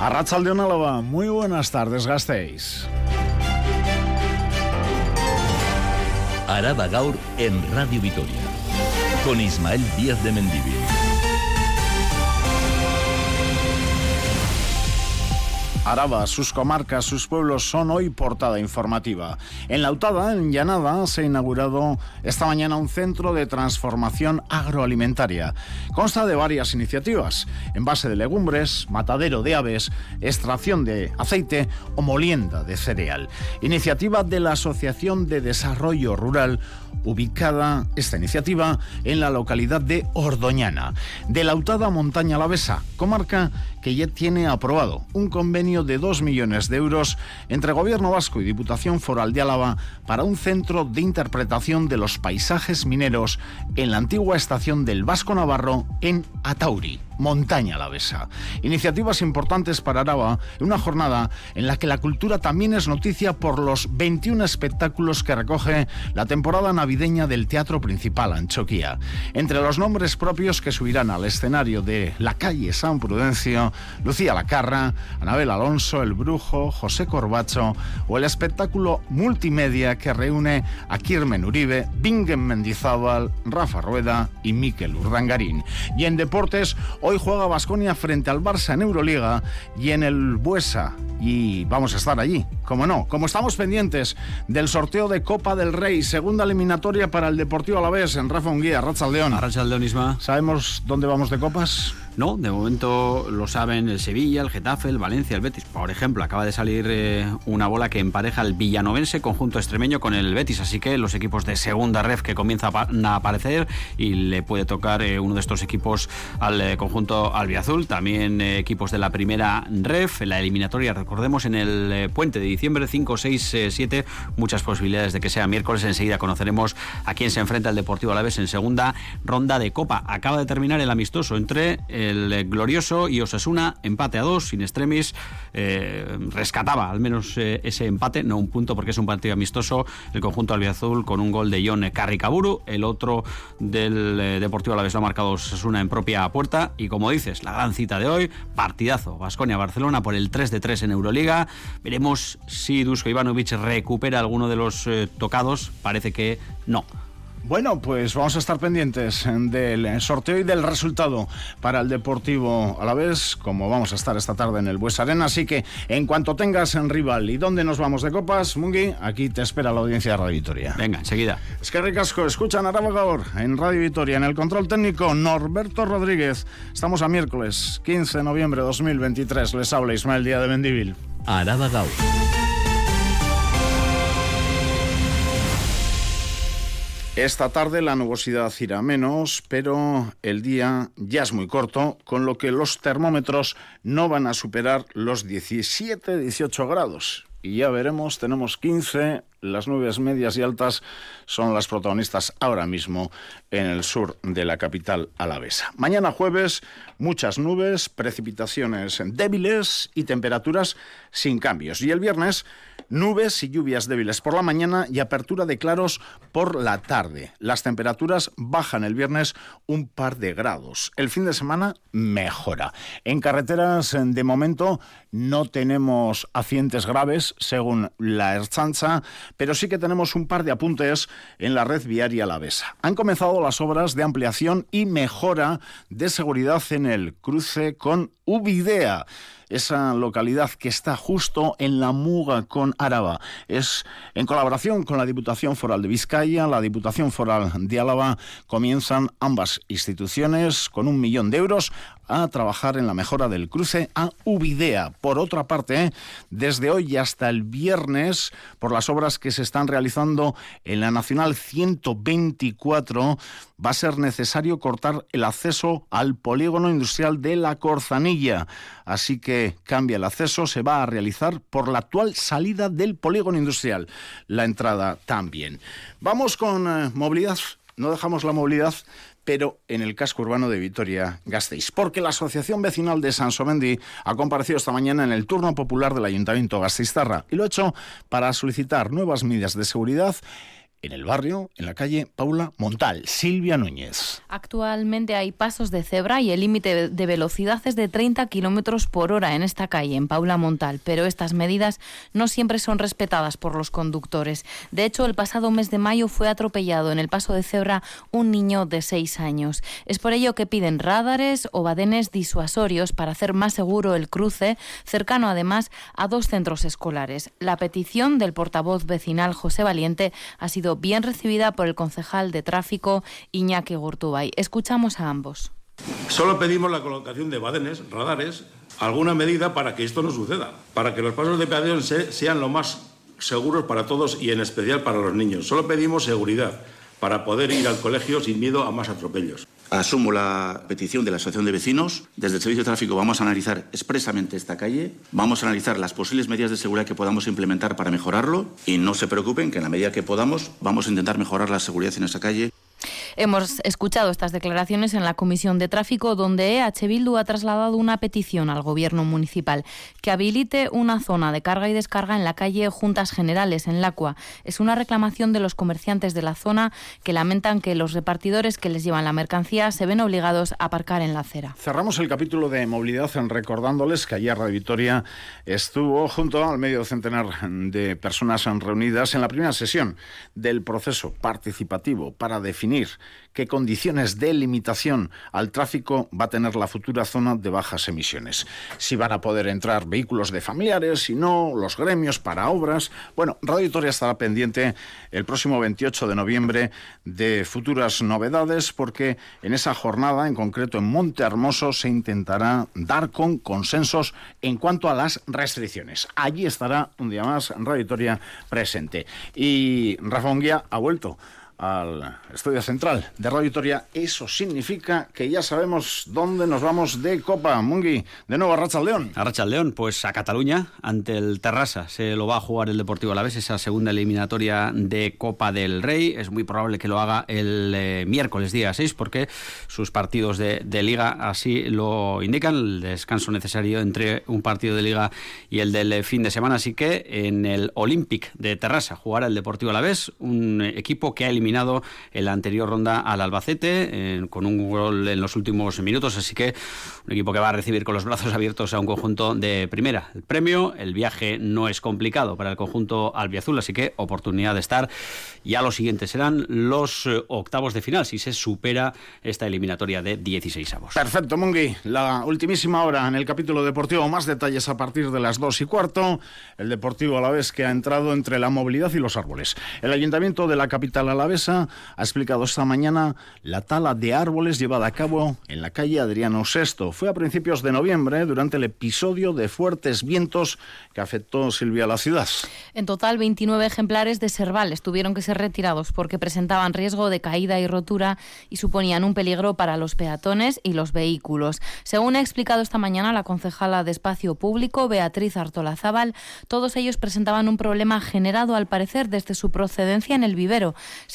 Arrachaldeón Álava, muy buenas tardes, gastéis. Araba Gaur en Radio Vitoria, con Ismael Díaz de Mendivil. Araba, sus comarcas, sus pueblos son hoy portada informativa. En Lautada, en Llanada, se ha inaugurado esta mañana un centro de transformación agroalimentaria. Consta de varias iniciativas, envase de legumbres, matadero de aves, extracción de aceite o molienda de cereal. Iniciativa de la Asociación de Desarrollo Rural ubicada esta iniciativa en la localidad de Ordoñana, de Lautada Montaña Lavesa, comarca que ya tiene aprobado un convenio de 2 millones de euros entre Gobierno Vasco y Diputación Foral de Álava para un centro de interpretación de los paisajes mineros en la antigua estación del Vasco Navarro en Atauri. Montaña Alavesa. Iniciativas importantes para Araba una jornada en la que la cultura también es noticia por los 21 espectáculos que recoge la temporada navideña del Teatro Principal Anchoquía. Entre los nombres propios que subirán al escenario de la calle San Prudencio, Lucía Lacarra, Anabel Alonso, El Brujo, José Corbacho o el espectáculo multimedia que reúne a Kirmen Uribe, Bingen Mendizábal, Rafa Rueda y Miquel Urdangarín. Y en deportes, Hoy juega Basconia frente al Barça en Euroliga y en el Buesa. Y vamos a estar allí, como no. Como estamos pendientes del sorteo de Copa del Rey, segunda eliminatoria para el Deportivo Alavés en Rafa Unguía. Rachaldeón, Isma. ¿Sabemos dónde vamos de copas? No, de momento lo saben el Sevilla, el Getafe, el Valencia, el Betis. Por ejemplo, acaba de salir eh, una bola que empareja el villanovense conjunto extremeño con el Betis. Así que los equipos de segunda ref que comienzan a aparecer y le puede tocar eh, uno de estos equipos al eh, conjunto albiazul. También equipos de la primera ref, la eliminatoria, recordemos, en el puente de diciembre 5, 6, 7. Muchas posibilidades de que sea miércoles. Enseguida conoceremos a quién se enfrenta el Deportivo Alavés en segunda ronda de Copa. Acaba de terminar el amistoso entre el eh, glorioso y Osasuna, empate a dos, sin extremis, eh, rescataba al menos eh, ese empate, no un punto porque es un partido amistoso, el conjunto albiazul con un gol de John Carricaburu, el otro del Deportivo Alavés lo ha marcado Osasuna en propia puerta y como dices, la gran cita de hoy, partidazo, Basconia-Barcelona por el 3 de 3 en Euroliga, veremos si Dusko Ivanovic recupera alguno de los tocados, parece que no. Bueno, pues vamos a estar pendientes del sorteo y del resultado para el Deportivo a la vez, como vamos a estar esta tarde en el Bues Arena. Así que en cuanto tengas en rival y dónde nos vamos de copas, Mungi, aquí te espera la audiencia de Radio Vitoria. Venga, enseguida. Es que ricasco, escuchan a Gaur en Radio Vitoria, en el control técnico Norberto Rodríguez. Estamos a miércoles 15 de noviembre de 2023. Les habla Ismael Díaz de Mendivil. Araba Gaur. Esta tarde la nubosidad irá menos, pero el día ya es muy corto, con lo que los termómetros no van a superar los 17-18 grados. Y ya veremos, tenemos 15, las nubes medias y altas son las protagonistas ahora mismo en el sur de la capital alavesa. Mañana jueves, muchas nubes, precipitaciones débiles y temperaturas sin cambios. Y el viernes, Nubes y lluvias débiles por la mañana y apertura de claros por la tarde. Las temperaturas bajan el viernes un par de grados. El fin de semana mejora. En carreteras, de momento, no tenemos accidentes graves, según la Erchancha, pero sí que tenemos un par de apuntes en la red viaria Alavesa. Han comenzado las obras de ampliación y mejora de seguridad en el cruce con Uvidea esa localidad que está justo en la muga con Araba. Es en colaboración con la Diputación Foral de Vizcaya, la Diputación Foral de Álava, comienzan ambas instituciones con un millón de euros a trabajar en la mejora del cruce a Uvidea. Por otra parte, desde hoy hasta el viernes, por las obras que se están realizando en la Nacional 124, va a ser necesario cortar el acceso al polígono industrial de la Corzanilla. Así que cambia el acceso, se va a realizar por la actual salida del polígono industrial. La entrada también. Vamos con eh, movilidad. No dejamos la movilidad pero en el casco urbano de Vitoria-Gasteiz. Porque la Asociación Vecinal de Sansomendi ha comparecido esta mañana en el turno popular del Ayuntamiento Gasteiztarra y lo ha hecho para solicitar nuevas medidas de seguridad en el barrio, en la calle Paula Montal. Silvia Núñez. Actualmente hay pasos de cebra y el límite de velocidad es de 30 kilómetros por hora en esta calle, en Paula Montal, pero estas medidas no siempre son respetadas por los conductores. De hecho, el pasado mes de mayo fue atropellado en el paso de cebra un niño de 6 años. Es por ello que piden radares o badenes disuasorios para hacer más seguro el cruce, cercano además a dos centros escolares. La petición del portavoz vecinal José Valiente ha sido bien recibida por el concejal de tráfico Iñaki Gurtubay. Escuchamos a ambos. Solo pedimos la colocación de badenes, radares, alguna medida para que esto no suceda, para que los pasos de peatones sean lo más seguros para todos y en especial para los niños. Solo pedimos seguridad para poder ir al colegio sin miedo a más atropellos. Asumo la petición de la Asociación de Vecinos. Desde el Servicio de Tráfico vamos a analizar expresamente esta calle, vamos a analizar las posibles medidas de seguridad que podamos implementar para mejorarlo y no se preocupen que en la medida que podamos vamos a intentar mejorar la seguridad en esta calle. Hemos escuchado estas declaraciones en la Comisión de Tráfico, donde EH Bildu ha trasladado una petición al Gobierno municipal que habilite una zona de carga y descarga en la calle Juntas Generales, en Lacua. Es una reclamación de los comerciantes de la zona que lamentan que los repartidores que les llevan la mercancía se ven obligados a aparcar en la acera. Cerramos el capítulo de movilidad recordándoles que ayer Radio Vitoria estuvo junto al medio centenar de personas reunidas en la primera sesión del proceso participativo para definir qué condiciones de limitación al tráfico va a tener la futura zona de bajas emisiones. Si van a poder entrar vehículos de familiares, si no, los gremios para obras. Bueno, Radio Victoria estará pendiente el próximo 28 de noviembre de futuras novedades porque en esa jornada, en concreto en Monte Hermoso, se intentará dar con consensos en cuanto a las restricciones. Allí estará un día más Radio Victoria presente. Y Rafa Unguía ha vuelto al estudio central de Radio Victoria. Eso significa que ya sabemos dónde nos vamos de Copa. Mungi, de nuevo a Racha León. A Racha León, pues a Cataluña, ante el Terrassa. Se lo va a jugar el Deportivo Alavés, esa segunda eliminatoria de Copa del Rey. Es muy probable que lo haga el eh, miércoles día 6, porque sus partidos de, Liga así lo indican. El descanso necesario entre un partido de Liga y el del eh, fin de semana. Así que en el Olympic de Terrassa jugará el Deportivo Alavés, un equipo que ha eliminado en la anterior ronda al Albacete con un gol en los últimos minutos, así que un equipo que va a recibir con los brazos abiertos a un conjunto de primera. El premio, el viaje no es complicado para el conjunto albiazul, así que oportunidad de estar. Ya los siguientes serán los eh, octavos de final, si se supera esta eliminatoria de 16 avos. Perfecto, Mungi. La ultimísima hora en el capítulo deportivo, más detalles a partir de las dos y cuarto. El Deportivo a la vez que ha entrado entre la movilidad y los árboles. El Ayuntamiento de la capital ha explicado esta mañana la tala de árboles llevada a cabo en la calle Adriano VI. Fue a principios de noviembre, durante el episodio de fuertes vientos que afectó Silvia a la ciudad. En total, 29 ejemplares de servales tuvieron que ser retirados porque presentaban riesgo de caída y rotura y suponían un peligro para los peatones y los vehículos. Según ha explicado esta mañana la concejala de Espacio Público, Beatriz Artolazábal, todos ellos presentaban un problema generado, al parecer, desde su procedencia en el vivero.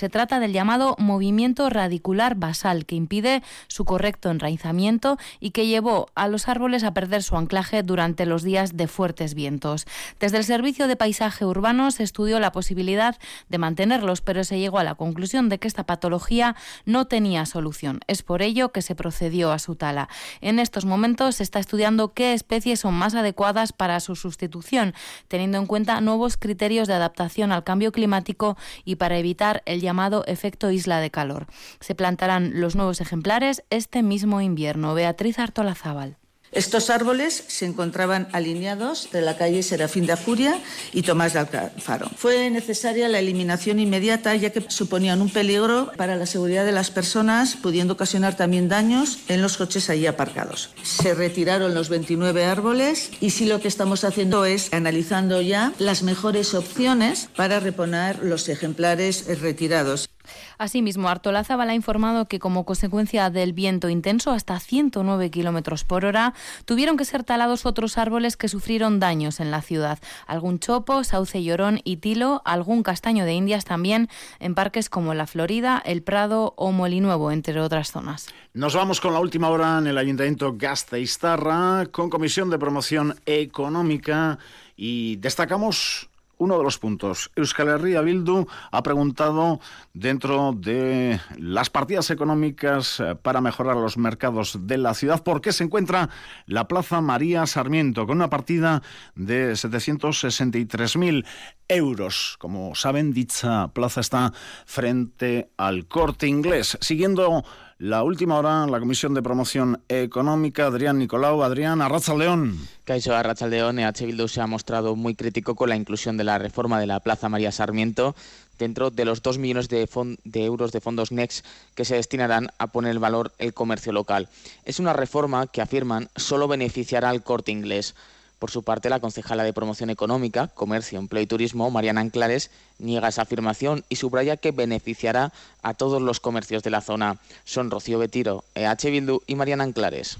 Trata del llamado movimiento radicular basal, que impide su correcto enraizamiento y que llevó a los árboles a perder su anclaje durante los días de fuertes vientos. Desde el Servicio de Paisaje Urbano se estudió la posibilidad de mantenerlos, pero se llegó a la conclusión de que esta patología no tenía solución. Es por ello que se procedió a su tala. En estos momentos se está estudiando qué especies son más adecuadas para su sustitución, teniendo en cuenta nuevos criterios de adaptación al cambio climático y para evitar el llamado efecto isla de calor. Se plantarán los nuevos ejemplares este mismo invierno. Beatriz Artolazábal. Estos árboles se encontraban alineados de la calle Serafín de Ajuria y Tomás de Alfaro. Fue necesaria la eliminación inmediata ya que suponían un peligro para la seguridad de las personas, pudiendo ocasionar también daños en los coches allí aparcados. Se retiraron los 29 árboles y sí lo que estamos haciendo es analizando ya las mejores opciones para reponer los ejemplares retirados. Asimismo, Artolazábal ha informado que como consecuencia del viento intenso hasta 109 kilómetros por hora, tuvieron que ser talados otros árboles que sufrieron daños en la ciudad. Algún chopo, sauce llorón y tilo, algún castaño de Indias también en parques como La Florida, El Prado o Molinuevo, entre otras zonas. Nos vamos con la última hora en el Ayuntamiento Gasteiztarra con Comisión de Promoción Económica y destacamos uno de los puntos. Euskal Herria Bildu ha preguntado dentro de las partidas económicas eh, para mejorar los mercados de la ciudad por qué se encuentra la Plaza María Sarmiento con una partida de 763.000 euros. Como saben, dicha plaza está frente al corte inglés. Siguiendo la última hora, la Comisión de Promoción Económica, Adrián Nicolau. Adrián, Arracha León. Caixo León, EH Bildu se ha mostrado muy crítico con la inclusión de la reforma de la Plaza María Sarmiento dentro de los 2 millones de, de, euros de fondos NEX que se destinarán a poner en valor el comercio local. Es una reforma que afirman solo beneficiará al corte inglés. Por su parte, la concejala de Promoción Económica, Comercio, Empleo y Turismo, Mariana Anclares, niega esa afirmación y subraya que beneficiará a todos los comercios de la zona. Son Rocío Betiro, EH Bildu y Mariana Anclares.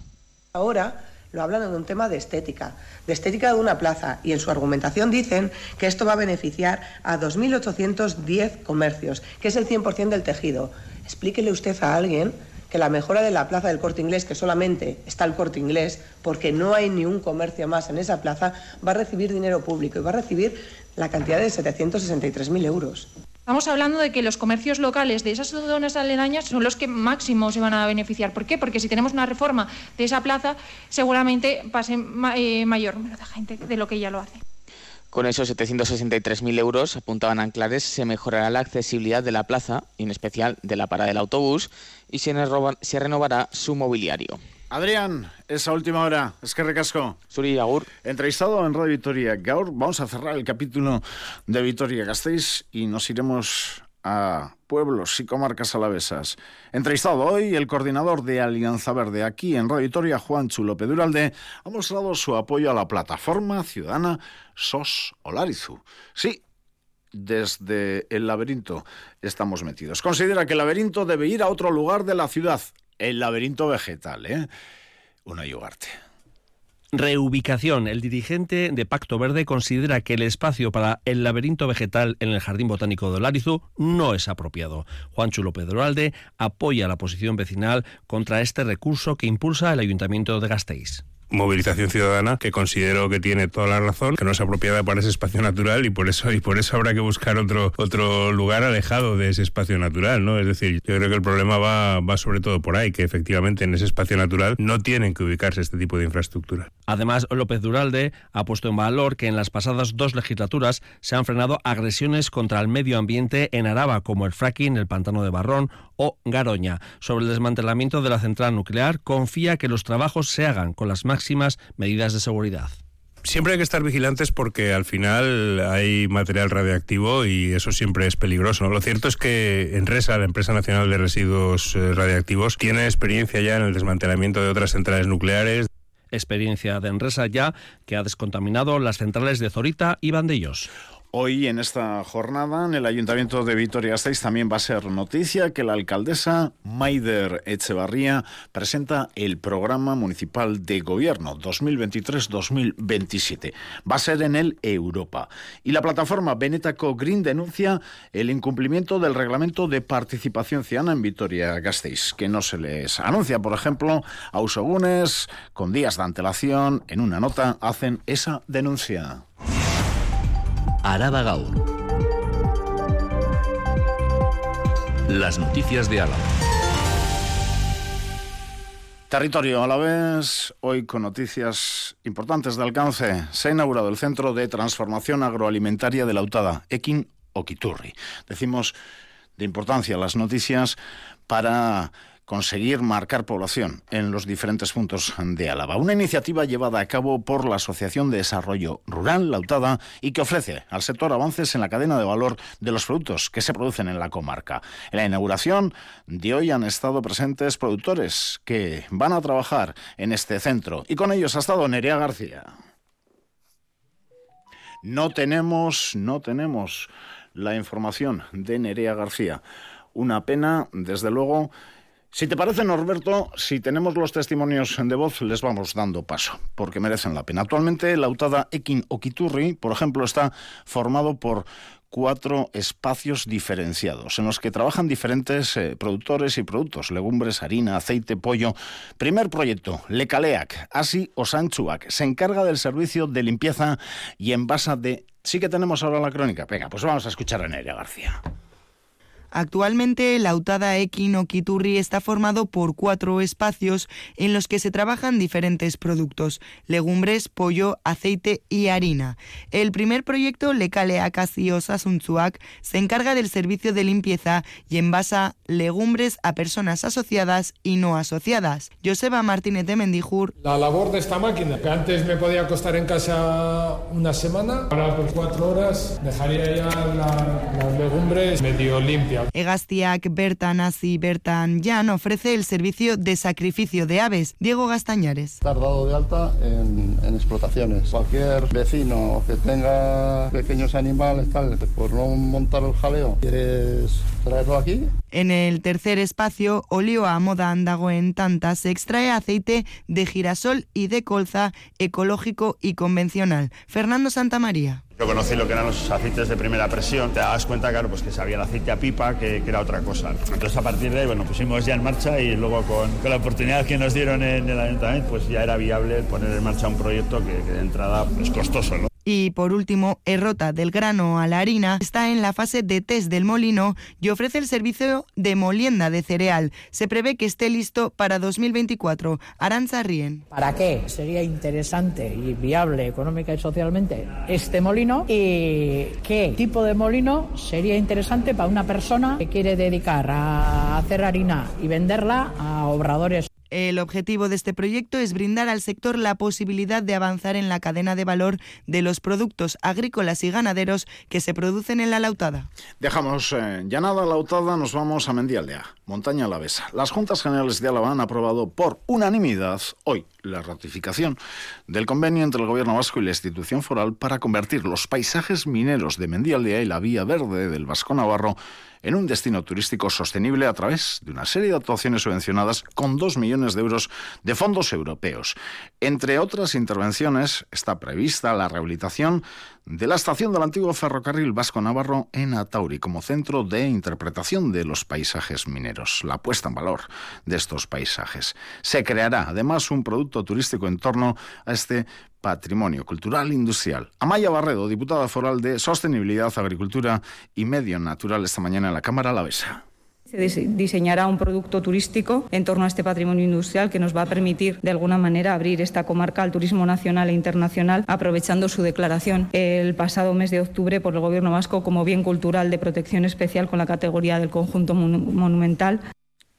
Ahora lo hablan de un tema de estética, de estética de una plaza, y en su argumentación dicen que esto va a beneficiar a 2.810 comercios, que es el 100% del tejido. Explíquele usted a alguien que la mejora de la plaza del corte inglés, que solamente está el corte inglés, porque no hay ni un comercio más en esa plaza, va a recibir dinero público y va a recibir la cantidad de 763.000 euros. Estamos hablando de que los comercios locales de esas zonas aledañas son los que máximo se van a beneficiar. ¿Por qué? Porque si tenemos una reforma de esa plaza, seguramente pase eh, mayor número de gente de lo que ya lo hace. Con esos 763.000 euros, apuntaban Anclares, se mejorará la accesibilidad de la plaza, en especial de la parada del autobús, y se, se renovará su mobiliario. Adrián, esa última hora, es que recasco. Suri Agur. Entrevistado en Radio Vitoria Gaur, vamos a cerrar el capítulo de Vitoria Gasteiz y nos iremos a pueblos y comarcas alavesas. Entrevistado hoy, el coordinador de Alianza Verde aquí en Radio Vitoria, Juan Chulo Peduralde, ha mostrado su apoyo a la plataforma ciudadana SOS Olarizu. Sí, desde el laberinto estamos metidos. Considera que el laberinto debe ir a otro lugar de la ciudad, el laberinto vegetal, ¿eh? Una yugarte. Reubicación. El dirigente de Pacto Verde considera que el espacio para el laberinto vegetal en el Jardín Botánico de Olarizu no es apropiado. Juan Chulo Pedroalde apoya la posición vecinal contra este recurso que impulsa el Ayuntamiento de Gasteiz movilización ciudadana que considero que tiene toda la razón, que no es apropiada para ese espacio natural y por eso y por eso habrá que buscar otro otro lugar alejado de ese espacio natural, ¿no? Es decir, yo creo que el problema va va sobre todo por ahí, que efectivamente en ese espacio natural no tienen que ubicarse este tipo de infraestructura. Además, López Duralde ha puesto en valor que en las pasadas dos legislaturas se han frenado agresiones contra el medio ambiente en Araba, como el fracking, el pantano de Barrón o Garoña. Sobre el desmantelamiento de la central nuclear, confía que los trabajos se hagan con las máximas medidas de seguridad siempre hay que estar vigilantes porque al final hay material radioactivo y eso siempre es peligroso. Lo cierto es que Enresa, la empresa nacional de residuos eh, radiactivos, tiene experiencia ya en el desmantelamiento de otras centrales nucleares. Experiencia de Enresa ya que ha descontaminado las centrales de Zorita y Bandellos. Hoy en esta jornada en el Ayuntamiento de Vitoria-Gasteiz también va a ser noticia que la alcaldesa Maider Echevarría presenta el programa municipal de gobierno 2023-2027. Va a ser en el Europa. Y la plataforma Benetaco Green denuncia el incumplimiento del reglamento de participación ciudadana en Vitoria-Gasteiz, que no se les anuncia, por ejemplo, a Usogunes con días de antelación. En una nota hacen esa denuncia. Araba Gaur. Las noticias de Álava. Territorio a la vez, hoy con noticias importantes de alcance. Se ha inaugurado el Centro de Transformación Agroalimentaria de la UTADA, Ekin Okiturri. Decimos de importancia las noticias para conseguir marcar población en los diferentes puntos de Álava. Una iniciativa llevada a cabo por la Asociación de Desarrollo Rural Lautada y que ofrece al sector avances en la cadena de valor de los productos que se producen en la comarca. En la inauguración de hoy han estado presentes productores que van a trabajar en este centro y con ellos ha estado Nerea García. No tenemos, no tenemos la información de Nerea García. Una pena, desde luego, si te parece, Norberto, si tenemos los testimonios de voz, les vamos dando paso, porque merecen la pena. Actualmente, la UTADA Ekin Okiturri, por ejemplo, está formado por cuatro espacios diferenciados en los que trabajan diferentes eh, productores y productos, legumbres, harina, aceite, pollo. Primer proyecto, Lecaleac, Asi Osanchuac, se encarga del servicio de limpieza y envasa de Sí que tenemos ahora la crónica. Venga, pues vamos a escuchar a Nerea García. Actualmente, la Autada Equino Quiturri está formado por cuatro espacios en los que se trabajan diferentes productos, legumbres, pollo, aceite y harina. El primer proyecto, Lecale Akasi Osasuntzuak, se encarga del servicio de limpieza y envasa legumbres a personas asociadas y no asociadas. Joseba Martínez de Mendijur. La labor de esta máquina, que antes me podía costar en casa una semana, ahora por cuatro horas dejaría ya la, las legumbres medio limpias. Egastiac Bertan Asi Bertan Jan ofrece el servicio de sacrificio de aves. Diego Gastañares. Estar dado de alta en, en, explotaciones. Cualquier vecino que tenga pequeños animales, tal, por no montar el jaleo, ¿quieres traerlo aquí? En el tercer espacio, olioa moda en tanta, se extrae aceite de girasol y de colza ecológico y convencional. Fernando Santamaría. Yo conocí lo que eran los aceites de primera presión, te das cuenta, claro, pues que sabía el aceite a pipa, que, era otra cosa. Entonces a partir de ahí, bueno, pusimos ya en marcha y luego con, con la oportunidad que nos dieron en el ayuntamiento, pues ya era viable poner en marcha un proyecto que, que de entrada es costoso, ¿no? Y por último, Errota del grano a la harina está en la fase de test del molino y ofrece el servicio de molienda de cereal. Se prevé que esté listo para 2024. Aranza Rien. ¿Para qué sería interesante y viable económica y socialmente este molino? ¿Y qué tipo de molino sería interesante para una persona que quiere dedicar a hacer harina y venderla a obradores? El objetivo de este proyecto es brindar al sector la posibilidad de avanzar en la cadena de valor de los productos agrícolas y ganaderos que se producen en la lautada. Dejamos eh, ya nada lautada, nos vamos a Mendialdea, montaña alavesa. Las Juntas Generales de Álava han aprobado por unanimidad hoy la ratificación del convenio entre el Gobierno vasco y la institución foral para convertir los paisajes mineros de Mendialdea y la vía verde del Vasco Navarro en un destino turístico sostenible a través de una serie de actuaciones subvencionadas con dos millones de euros de fondos europeos. Entre otras intervenciones está prevista la rehabilitación de la estación del antiguo ferrocarril Vasco Navarro en Atauri como centro de interpretación de los paisajes mineros, la puesta en valor de estos paisajes. Se creará además un producto turístico en torno a este patrimonio cultural industrial. Amaya Barredo, diputada foral de Sostenibilidad, Agricultura y Medio Natural esta mañana en la Cámara Alavesa. Se diseñará un producto turístico en torno a este patrimonio industrial que nos va a permitir, de alguna manera, abrir esta comarca al turismo nacional e internacional, aprovechando su declaración el pasado mes de octubre por el Gobierno vasco como bien cultural de protección especial con la categoría del conjunto monumental.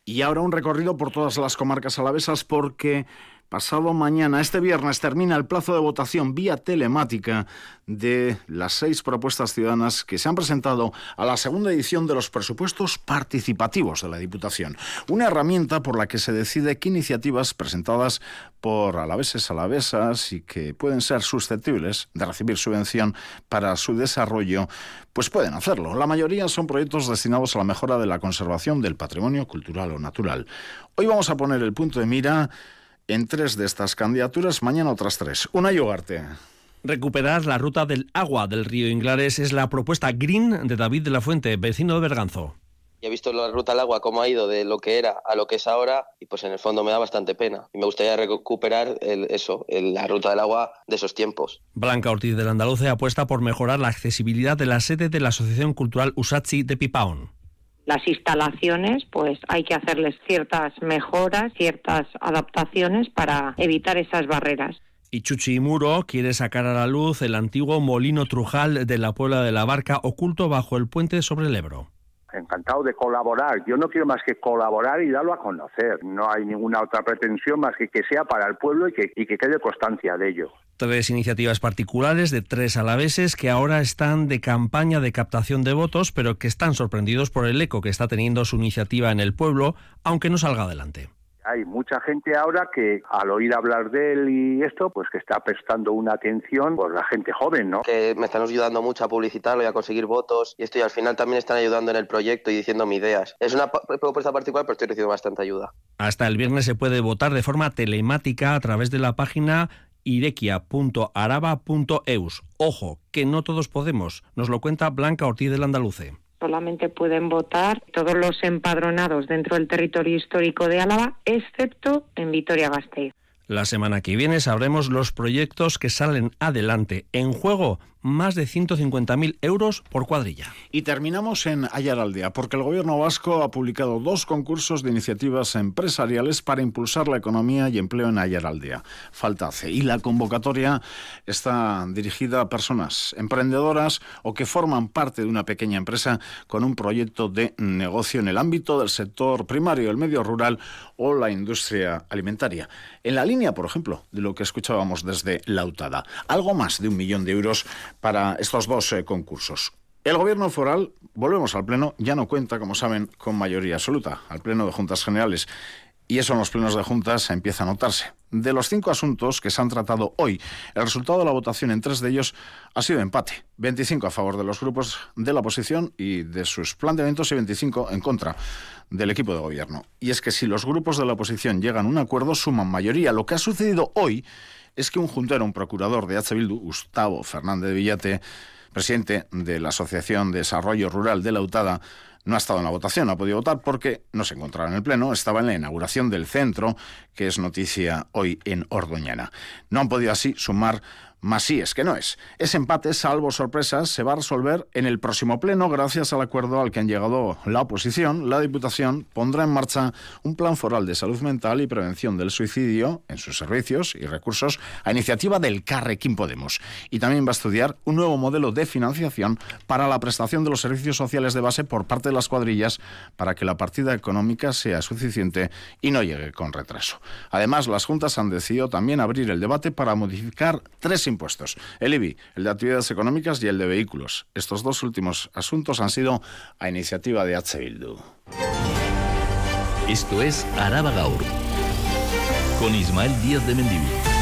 Y ahora un recorrido por todas las comarcas alavesas porque Pasado mañana, este viernes, termina el plazo de votación vía telemática de las seis propuestas ciudadanas que se han presentado a la segunda edición de los presupuestos participativos de la Diputación. Una herramienta por la que se decide qué iniciativas presentadas por alaveses alavesas y que pueden ser susceptibles de recibir subvención para su desarrollo, pues pueden hacerlo. La mayoría son proyectos destinados a la mejora de la conservación del patrimonio cultural o natural. Hoy vamos a poner el punto de mira en tres de estas candidaturas, mañana otras tres. Una Yogarte. Recuperar la ruta del agua del río Inglares es la propuesta Green de David de la Fuente, vecino de Berganzo. Ya he visto la ruta del agua cómo ha ido de lo que era a lo que es ahora y pues en el fondo me da bastante pena. Y me gustaría recuperar el, eso, el, la ruta del agua de esos tiempos. Blanca Ortiz del Andaluce apuesta por mejorar la accesibilidad de la sede de la Asociación Cultural Usatsi de Pipaón las instalaciones, pues hay que hacerles ciertas mejoras, ciertas adaptaciones para evitar esas barreras. Y Chuchi Muro quiere sacar a la luz el antiguo molino trujal de la Puebla de la Barca oculto bajo el puente sobre el Ebro encantado de colaborar. Yo no quiero más que colaborar y darlo a conocer. No hay ninguna otra pretensión más que que sea para el pueblo y que, y que quede constancia de ello. Tres iniciativas particulares de tres alaveses que ahora están de campaña de captación de votos, pero que están sorprendidos por el eco que está teniendo su iniciativa en el pueblo, aunque no salga adelante. Hay mucha gente ahora que al oír hablar de él y esto, pues que está prestando una atención por la gente joven, ¿no? Que me están ayudando mucho a publicitarlo y a conseguir votos y esto y al final también están ayudando en el proyecto y diciendo mis ideas. Es una propuesta particular, pero estoy recibiendo bastante ayuda. Hasta el viernes se puede votar de forma telemática a través de la página irequia.araba.eus. Ojo, que no todos podemos. Nos lo cuenta Blanca Ortiz del Andaluce solamente pueden votar todos los empadronados dentro del territorio histórico de Álava, excepto en Vitoria-Gasteiz. La semana que viene sabremos los proyectos que salen adelante. En juego, más de 150.000 euros por cuadrilla. Y terminamos en Ayaraldea, porque el gobierno vasco ha publicado dos concursos de iniciativas empresariales para impulsar la economía y empleo en Ayaraldea. Falta hace. Y la convocatoria está dirigida a personas emprendedoras o que forman parte de una pequeña empresa con un proyecto de negocio en el ámbito del sector primario, el medio rural o la industria alimentaria. En la línea, por ejemplo, de lo que escuchábamos desde Lautada. Algo más de un millón de euros para estos dos eh, concursos. El gobierno foral, volvemos al Pleno, ya no cuenta, como saben, con mayoría absoluta, al Pleno de Juntas Generales. Y eso en los plenos de juntas empieza a notarse. De los cinco asuntos que se han tratado hoy, el resultado de la votación en tres de ellos ha sido empate. 25 a favor de los grupos de la oposición y de sus planteamientos y 25 en contra del equipo de gobierno. Y es que si los grupos de la oposición llegan a un acuerdo, suman mayoría. Lo que ha sucedido hoy es que un juntero, un procurador de H. Bildu, Gustavo Fernández de Villate, presidente de la Asociación de Desarrollo Rural de la UTADA, no ha estado en la votación, no ha podido votar porque no se encontraba en el Pleno, estaba en la inauguración del centro, que es noticia hoy en Ordoñana. No han podido así sumar más sí es que no es. Ese empate, salvo sorpresas, se va a resolver en el próximo pleno gracias al acuerdo al que han llegado la oposición. La Diputación pondrá en marcha un plan foral de salud mental y prevención del suicidio en sus servicios y recursos a iniciativa del Carrequín Podemos. Y también va a estudiar un nuevo modelo de financiación para la prestación de los servicios sociales de base por parte de las cuadrillas para que la partida económica sea suficiente y no llegue con retraso. Además, las juntas han decidido también abrir el debate para modificar tres impuestos, el IBI, el de actividades económicas y el de vehículos. Estos dos últimos asuntos han sido a iniciativa de H. Bildu. Esto es Araba Gaur, con Ismael Díaz de Mendivil.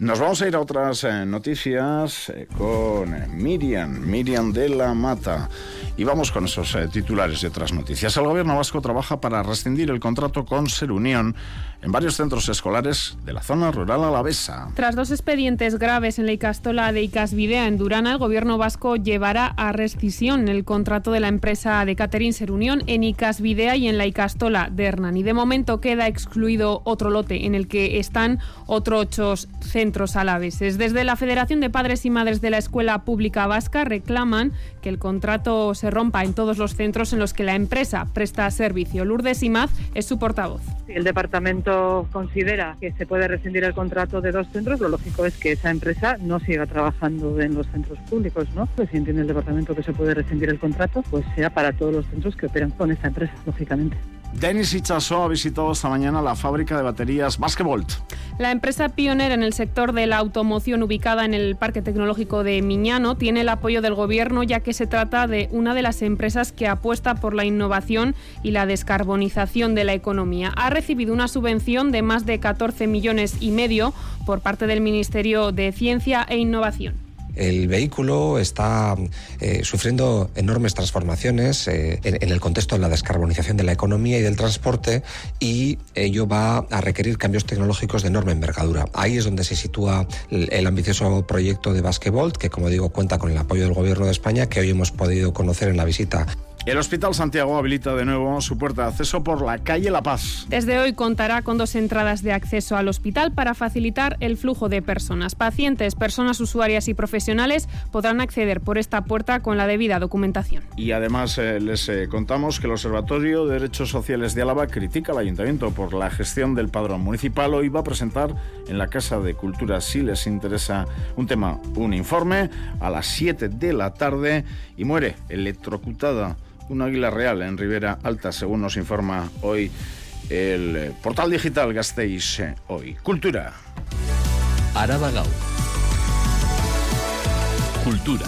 Nos vamos a ir a otras eh, noticias eh, con Miriam, Miriam de la Mata. Y vamos con esos titulares de otras noticias. El gobierno vasco trabaja para rescindir el contrato con Ser Unión en varios centros escolares de la zona rural alavesa. Tras dos expedientes graves en la Icastola de Icasvidea en Durana, el gobierno vasco llevará a rescisión el contrato de la empresa de catering Serunión en Icasvidea y en la Icastola de Hernán. Y de momento queda excluido otro lote en el que están otros ocho centros alaveses. Desde la Federación de Padres y Madres de la Escuela Pública Vasca reclaman que el contrato se rompa en todos los centros en los que la empresa presta servicio. Lourdes Imaz es su portavoz. El departamento considera que se puede rescindir el contrato de dos centros, lo lógico es que esa empresa no siga trabajando en los centros públicos, ¿no? Pues si entiende el departamento que se puede rescindir el contrato, pues sea para todos los centros que operan con esta empresa, lógicamente. Denis Ichaso ha visitado esta mañana la fábrica de baterías Basketbolt. La empresa pionera en el sector de la automoción ubicada en el Parque Tecnológico de Miñano tiene el apoyo del gobierno ya que se trata de una de las empresas que apuesta por la innovación y la descarbonización de la economía. Ha recibido una subvención de más de 14 millones y medio por parte del Ministerio de Ciencia e Innovación el vehículo está eh, sufriendo enormes transformaciones eh, en, el contexto de la descarbonización de la economía y del transporte y ello va a requerir cambios tecnológicos de enorme envergadura. Ahí es donde se sitúa el, ambicioso proyecto de Basquebolt, que como digo cuenta con el apoyo del Gobierno de España, que hoy hemos podido conocer en la visita el Hospital Santiago habilita de nuevo su puerta de acceso por la calle La Paz. Desde hoy contará con dos entradas de acceso al hospital para facilitar el flujo de personas. Pacientes, personas usuarias y profesionales podrán acceder por esta puerta con la debida documentación. Y además eh, les eh, contamos que el Observatorio de Derechos Sociales de Álava critica al Ayuntamiento por la gestión del padrón municipal. Hoy va a presentar en la Casa de Cultura, si les interesa un tema, un informe, a las 7 de la tarde y muere electrocutada un águila real en Ribera Alta, según nos informa hoy el eh, portal digital Gasteiz eh, hoy. Cultura. Araba Cultura.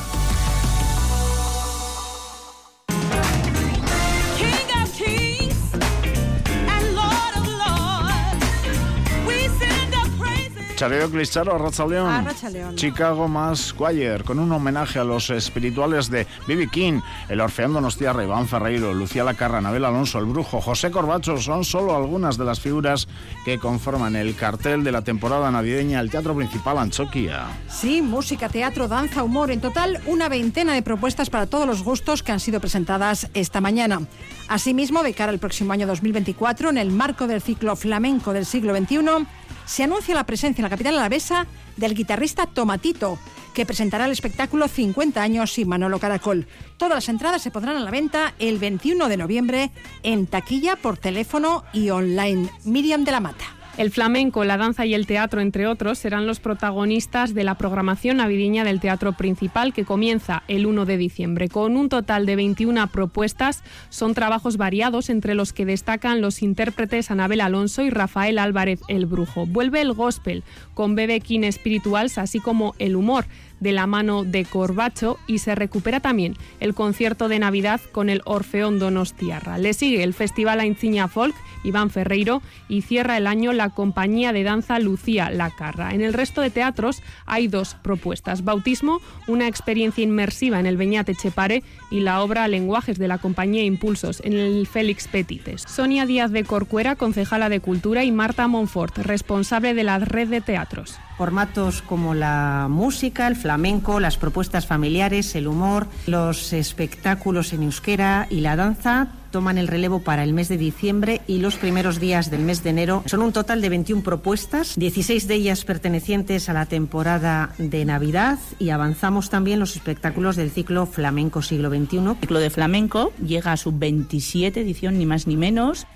Chareo Clicharo, Arrachaleón. Chicago Mass Choir, con un homenaje a los espirituales de Bibi King, el Orfeón Donostiarra, Iván Ferreiro, Lucía Lacarra, Anabel Alonso, el Brujo, José Corbacho, son solo algunas de las figuras que conforman el cartel de la temporada navideña del Teatro Principal Anchoquia. Sí, música, teatro, danza, humor, en total una veintena de propuestas para todos los gustos que han sido presentadas esta mañana. Asimismo, de cara al próximo año 2024, en el marco del ciclo flamenco del siglo XXI, se anuncia la presencia en la capital alavesa del guitarrista Tomatito, que presentará el espectáculo 50 años y Manolo Caracol. Todas las entradas se pondrán a la venta el 21 de noviembre en taquilla, por teléfono y online. Miriam de la Mata. El flamenco, la danza y el teatro, entre otros, serán los protagonistas de la programación navideña del teatro principal que comienza el 1 de diciembre. Con un total de 21 propuestas, son trabajos variados entre los que destacan los intérpretes Anabel Alonso y Rafael Álvarez el Brujo. Vuelve el gospel con Bebe King Spirituals, así como el humor de la mano de Corbacho y se recupera también el concierto de Navidad con el Orfeón Donostiarra. Le sigue el Festival Ainciña Folk Iván Ferreiro y cierra el año la compañía de danza Lucía Lacarra. En el resto de teatros hay dos propuestas. Bautismo, una experiencia inmersiva en el Beñate Chepare y la obra Lenguajes de la compañía Impulsos en el Félix Petites. Sonia Díaz de Corcuera, concejala de Cultura y Marta Monfort, responsable de la red de teatros. Formatos como la música, el flamenco, las propuestas familiares, el humor, los espectáculos en euskera y la danza toman el relevo para el mes de diciembre y los primeros días del mes de enero. Son un total de 21 propuestas, 16 de ellas pertenecientes a la temporada de Navidad y avanzamos también los espectáculos del ciclo Flamenco Siglo XXI. El ciclo de flamenco llega a su 27 edición, ni más ni menos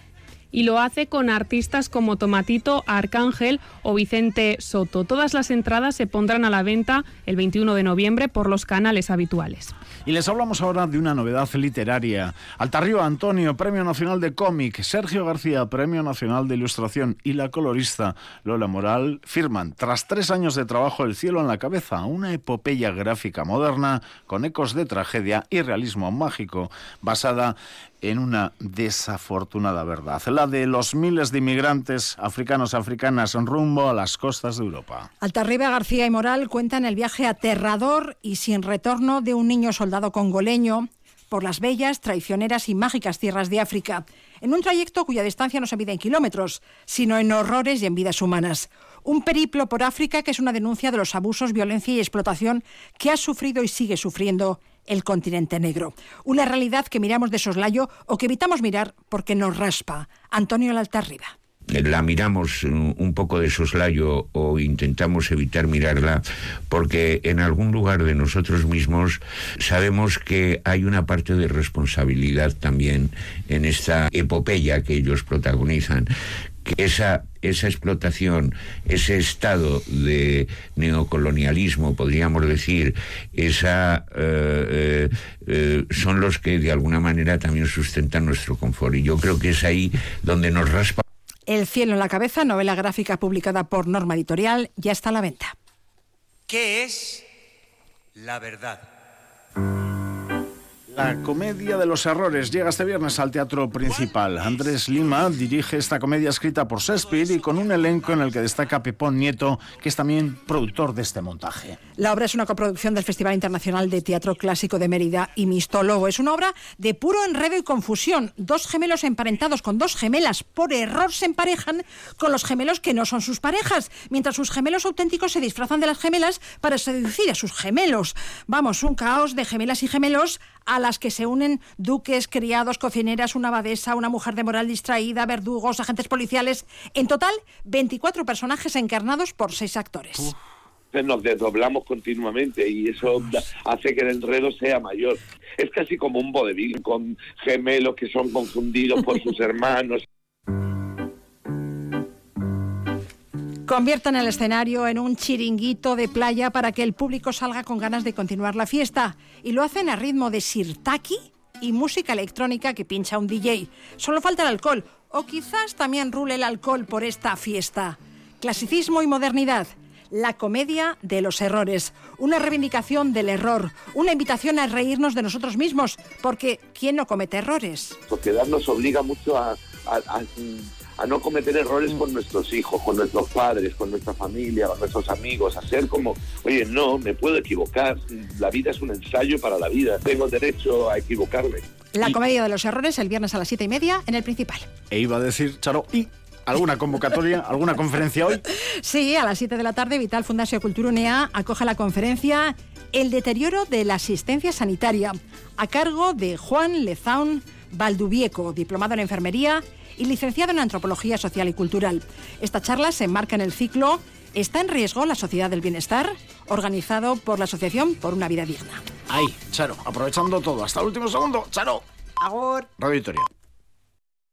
y lo hace con artistas como Tomatito, Arcángel o Vicente Soto. Todas las entradas se pondrán a la venta el 21 de noviembre por los canales habituales. Y les hablamos ahora de una novedad literaria. Altarrio Antonio, Premio Nacional de Cómic, Sergio García, Premio Nacional de Ilustración y la colorista Lola Moral firman, tras tres años de trabajo, El cielo en la cabeza, una epopeya gráfica moderna con ecos de tragedia y realismo mágico, basada en una desafortunada verdad, la de los miles de inmigrantes africanos africanas rumbo a las costas de Europa. Altarriba García y Moral cuentan el viaje aterrador y sin retorno de un niño soldado congoleño por las bellas, traicioneras y mágicas tierras de África, en un trayecto cuya distancia no se mide en kilómetros, sino en horrores y en vidas humanas. Un periplo por África que es una denuncia de los abusos, violencia y explotación que ha sufrido y sigue sufriendo el continente negro. Una realidad que miramos de soslayo o que evitamos mirar porque nos raspa. Antonio Laltarriba la miramos un poco de soslayo o intentamos evitar mirarla porque en algún lugar de nosotros mismos sabemos que hay una parte de responsabilidad también en esta epopeya que ellos protagonizan que esa, esa explotación, ese estado de neocolonialismo, podríamos decir, esa, eh, eh, eh, son los que de alguna manera también sustentan nuestro confort. Y yo creo que es ahí donde nos raspa. El cielo en la cabeza, novela gráfica publicada por Norma Editorial, ya está a la venta. ¿Qué es la verdad? La comedia de los errores llega este viernes al teatro principal. Andrés Lima dirige esta comedia escrita por Shakespeare y con un elenco en el que destaca Pepón Nieto, que es también productor de este montaje. La obra es una coproducción del Festival Internacional de Teatro Clásico de Mérida y Mistologo. Es una obra de puro enredo y confusión. Dos gemelos emparentados con dos gemelas por error se emparejan con los gemelos que no son sus parejas, mientras sus gemelos auténticos se disfrazan de las gemelas para seducir a sus gemelos. Vamos, un caos de gemelas y gemelos a las que se unen duques, criados, cocineras, una abadesa, una mujer de moral distraída, verdugos, agentes policiales. En total, 24 personajes encarnados por seis actores. nos desdoblamos continuamente y eso hace que el enredo sea mayor. Es casi como un vodevil con gemelos que son confundidos por sus hermanos. Conviertan el escenario en un chiringuito de playa para que el público salga con ganas de continuar la fiesta. Y lo hacen a ritmo de sirtaki y música electrónica que pincha un DJ. Solo falta el alcohol, o quizás también rule el alcohol por esta fiesta. Clasicismo y modernidad. La comedia de los errores, una reivindicación del error, una invitación a reírnos de nosotros mismos, porque ¿quién no comete errores? La sociedad nos obliga mucho a a no cometer errores con nuestros hijos, con nuestros padres, con nuestra familia, con nuestros amigos, a ser como, oye, no, me puedo equivocar, la vida es un ensayo para la vida, tengo derecho a equivocarme. La comedia de los errores el viernes a las siete y media en el principal. E iba a decir, Charo, y ¿Alguna convocatoria, alguna conferencia hoy? Sí, a las 7 de la tarde Vital Fundación Cultura acoge la conferencia El deterioro de la asistencia sanitaria a cargo de Juan Lezaun Valdubieco, diplomado en enfermería y licenciado en antropología social y cultural. Esta charla se enmarca en el ciclo ¿Está en riesgo la sociedad del bienestar? organizado por la Asociación por una vida digna. Ahí, Charo, aprovechando todo hasta el último segundo. Charo. Agor. Radio Victoria.